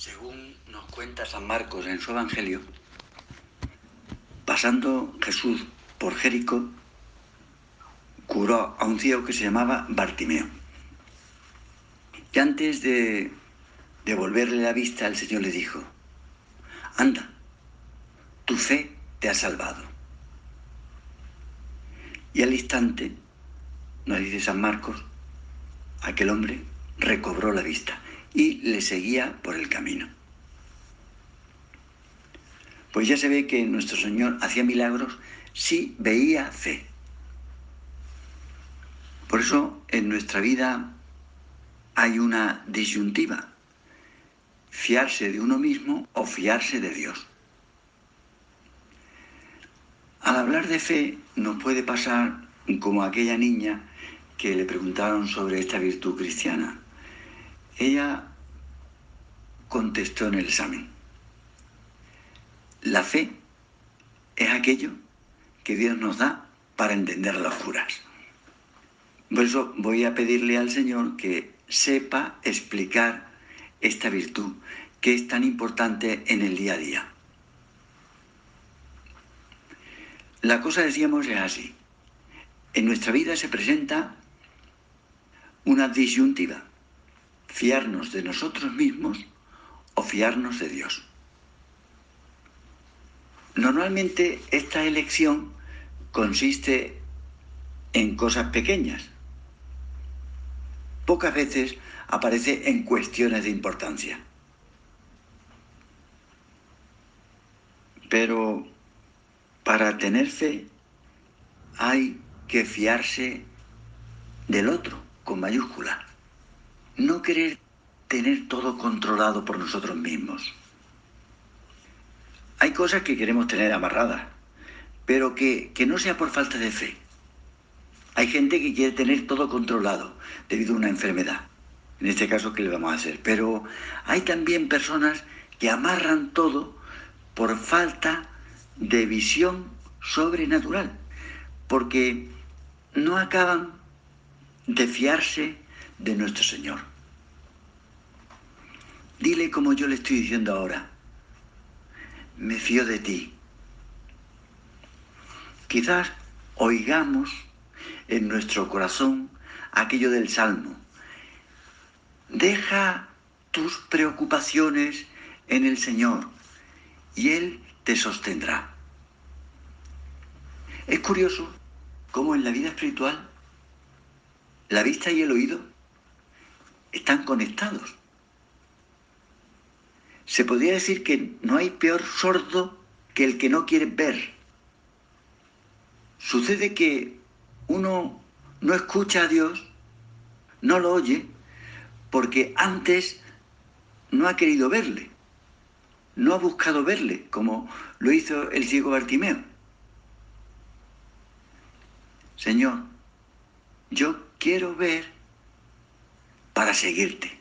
Según nos cuenta San Marcos en su Evangelio, pasando Jesús por Jericó, curó a un ciego que se llamaba Bartimeo. Y antes de devolverle la vista, el Señor le dijo, anda, tu fe te ha salvado. Y al instante, nos dice San Marcos, aquel hombre recobró la vista y le seguía por el camino. Pues ya se ve que nuestro Señor hacía milagros si veía fe. Por eso en nuestra vida hay una disyuntiva, fiarse de uno mismo o fiarse de Dios. Al hablar de fe nos puede pasar como aquella niña que le preguntaron sobre esta virtud cristiana. Ella contestó en el examen. La fe es aquello que Dios nos da para entender las curas. Por eso voy a pedirle al Señor que sepa explicar esta virtud que es tan importante en el día a día. La cosa, decíamos, es así. En nuestra vida se presenta una disyuntiva fiarnos de nosotros mismos o fiarnos de Dios. Normalmente esta elección consiste en cosas pequeñas. Pocas veces aparece en cuestiones de importancia. Pero para tener fe hay que fiarse del otro, con mayúscula no querer tener todo controlado por nosotros mismos. Hay cosas que queremos tener amarradas, pero que, que no sea por falta de fe. Hay gente que quiere tener todo controlado debido a una enfermedad. En este caso, ¿qué le vamos a hacer? Pero hay también personas que amarran todo por falta de visión sobrenatural, porque no acaban de fiarse de nuestro Señor. Dile como yo le estoy diciendo ahora, me fío de ti. Quizás oigamos en nuestro corazón aquello del Salmo. Deja tus preocupaciones en el Señor y Él te sostendrá. Es curioso cómo en la vida espiritual la vista y el oído están conectados. Se podría decir que no hay peor sordo que el que no quiere ver. Sucede que uno no escucha a Dios, no lo oye, porque antes no ha querido verle, no ha buscado verle, como lo hizo el ciego Bartimeo. Señor, yo quiero ver para seguirte.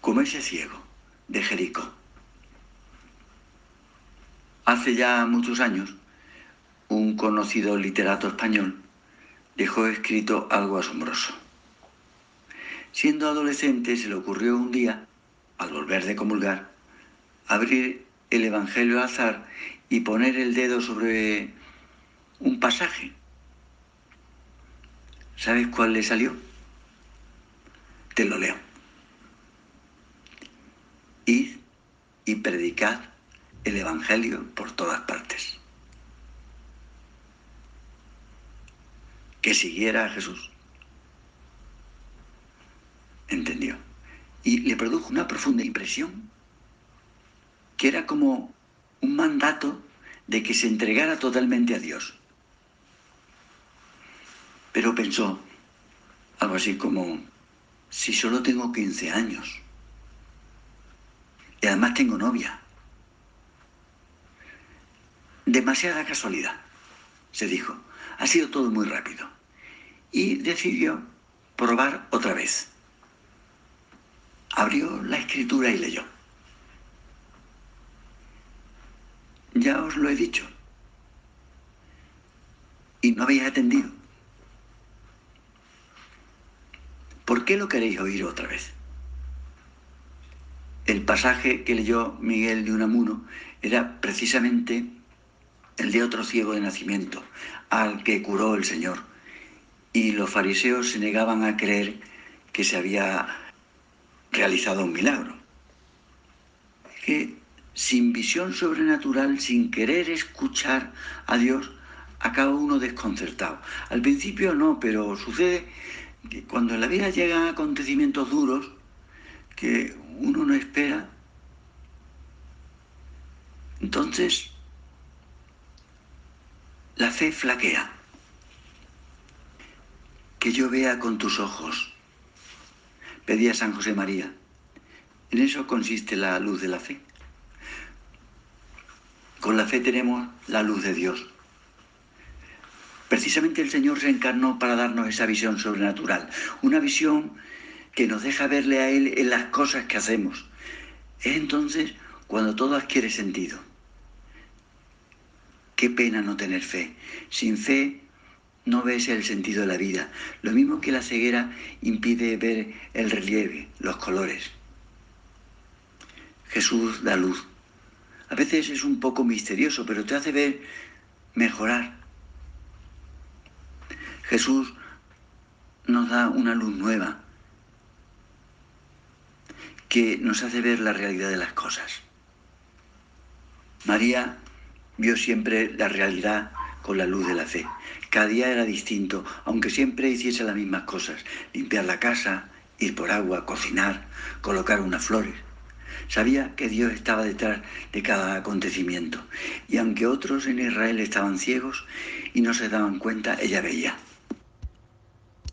Como ese ciego de Jericó. Hace ya muchos años, un conocido literato español dejó escrito algo asombroso. Siendo adolescente se le ocurrió un día, al volver de comulgar, abrir el Evangelio al azar y poner el dedo sobre un pasaje ¿Sabes cuál le salió? Te lo leo. Id y predicad el Evangelio por todas partes. Que siguiera a Jesús. Entendió. Y le produjo una profunda impresión, que era como un mandato de que se entregara totalmente a Dios. Pero pensó algo así como, si solo tengo 15 años, y además tengo novia, demasiada casualidad, se dijo, ha sido todo muy rápido, y decidió probar otra vez. Abrió la escritura y leyó. Ya os lo he dicho. Y no habéis atendido. Qué lo queréis oír otra vez? el pasaje que leyó Miguel de Unamuno era precisamente el de otro ciego de nacimiento, al que curó el Señor. Y los fariseos se negaban a creer que se había realizado un milagro. Que sin visión sobrenatural, sin querer escuchar a Dios, acaba uno desconcertado. Al principio no, pero sucede que cuando en la vida llegan acontecimientos duros que uno no espera, entonces la fe flaquea. Que yo vea con tus ojos, pedía San José María. En eso consiste la luz de la fe. Con la fe tenemos la luz de Dios. Precisamente el Señor se encarnó para darnos esa visión sobrenatural, una visión que nos deja verle a Él en las cosas que hacemos. Es entonces cuando todo adquiere sentido. Qué pena no tener fe. Sin fe no ves el sentido de la vida. Lo mismo que la ceguera impide ver el relieve, los colores. Jesús da luz. A veces es un poco misterioso, pero te hace ver mejorar Jesús nos da una luz nueva que nos hace ver la realidad de las cosas. María vio siempre la realidad con la luz de la fe. Cada día era distinto, aunque siempre hiciese las mismas cosas. Limpiar la casa, ir por agua, cocinar, colocar unas flores. Sabía que Dios estaba detrás de cada acontecimiento. Y aunque otros en Israel estaban ciegos y no se daban cuenta, ella veía.